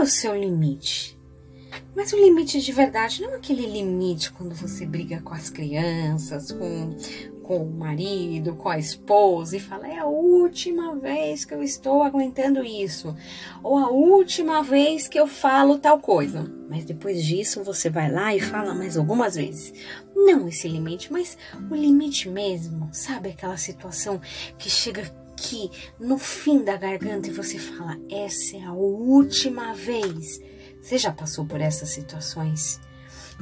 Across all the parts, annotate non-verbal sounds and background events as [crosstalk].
o seu limite? Mas o limite de verdade, não aquele limite quando você briga com as crianças, com, com o marido, com a esposa e fala: é a última vez que eu estou aguentando isso, ou a última vez que eu falo tal coisa. Mas depois disso você vai lá e fala mais algumas vezes. Não esse limite, mas o limite mesmo, sabe aquela situação que chega aqui no fim da garganta e você fala: essa é a última vez. Você já passou por essas situações?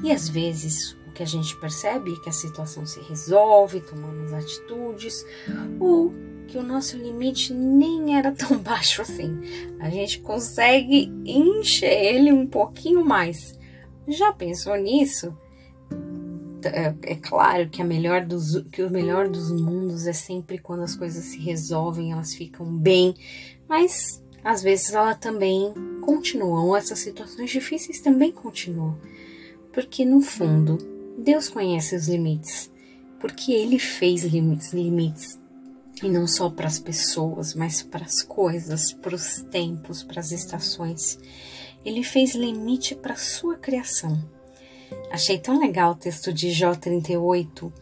E às vezes o que a gente percebe é que a situação se resolve, tomamos atitudes, ou que o nosso limite nem era tão [laughs] baixo assim. A gente consegue encher ele um pouquinho mais. Já pensou nisso? É, é, claro que, a melhor dos, que o melhor dos mundos é sempre quando as coisas se resolvem, elas ficam bem, mas às vezes ela também continuam, essas situações difíceis também continuam. Porque no fundo, Deus conhece os limites, porque Ele fez limites, limites e não só para as pessoas, mas para as coisas, para os tempos, para as estações. Ele fez limite para a sua criação. Achei tão legal o texto de Jó 38,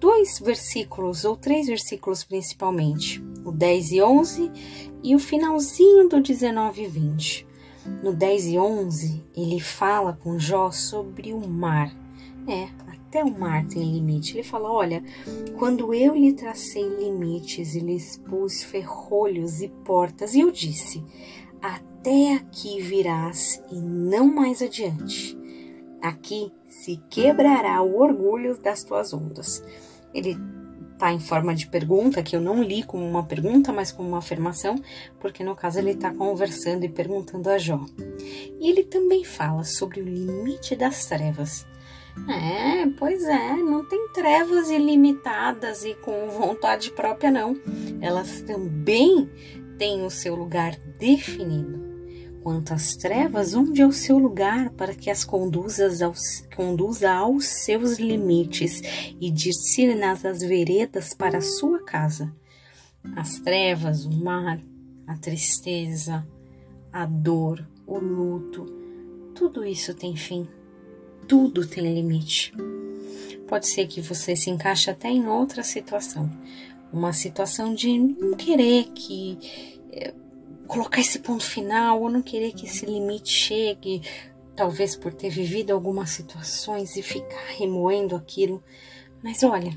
dois versículos, ou três versículos principalmente, o 10 e 11 e o finalzinho do 19 e 20. No 10 e 11, ele fala com Jó sobre o mar. É, até o mar tem limite. Ele fala: Olha, quando eu lhe tracei limites e lhe expus ferrolhos e portas, e eu disse: Até aqui virás e não mais adiante. Aqui se quebrará o orgulho das tuas ondas. Ele está em forma de pergunta, que eu não li como uma pergunta, mas como uma afirmação, porque no caso ele está conversando e perguntando a Jó. E ele também fala sobre o limite das trevas. É, pois é, não tem trevas ilimitadas e com vontade própria, não. Elas também têm o seu lugar definido. Quanto às trevas, onde é o seu lugar para que as conduzas aos, conduza aos seus limites e discirna as veredas para a sua casa? As trevas, o mar, a tristeza, a dor, o luto, tudo isso tem fim, tudo tem limite. Pode ser que você se encaixe até em outra situação, uma situação de não querer que eh, colocar esse ponto final, ou não querer que esse limite chegue, talvez por ter vivido algumas situações e ficar remoendo aquilo. Mas olha,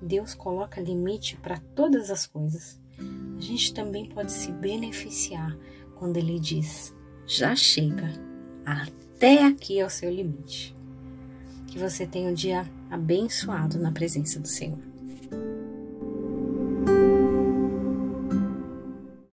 Deus coloca limite para todas as coisas. A gente também pode se beneficiar quando Ele diz: já chega, até aqui é o seu limite. Que você tenha um dia abençoado na presença do Senhor.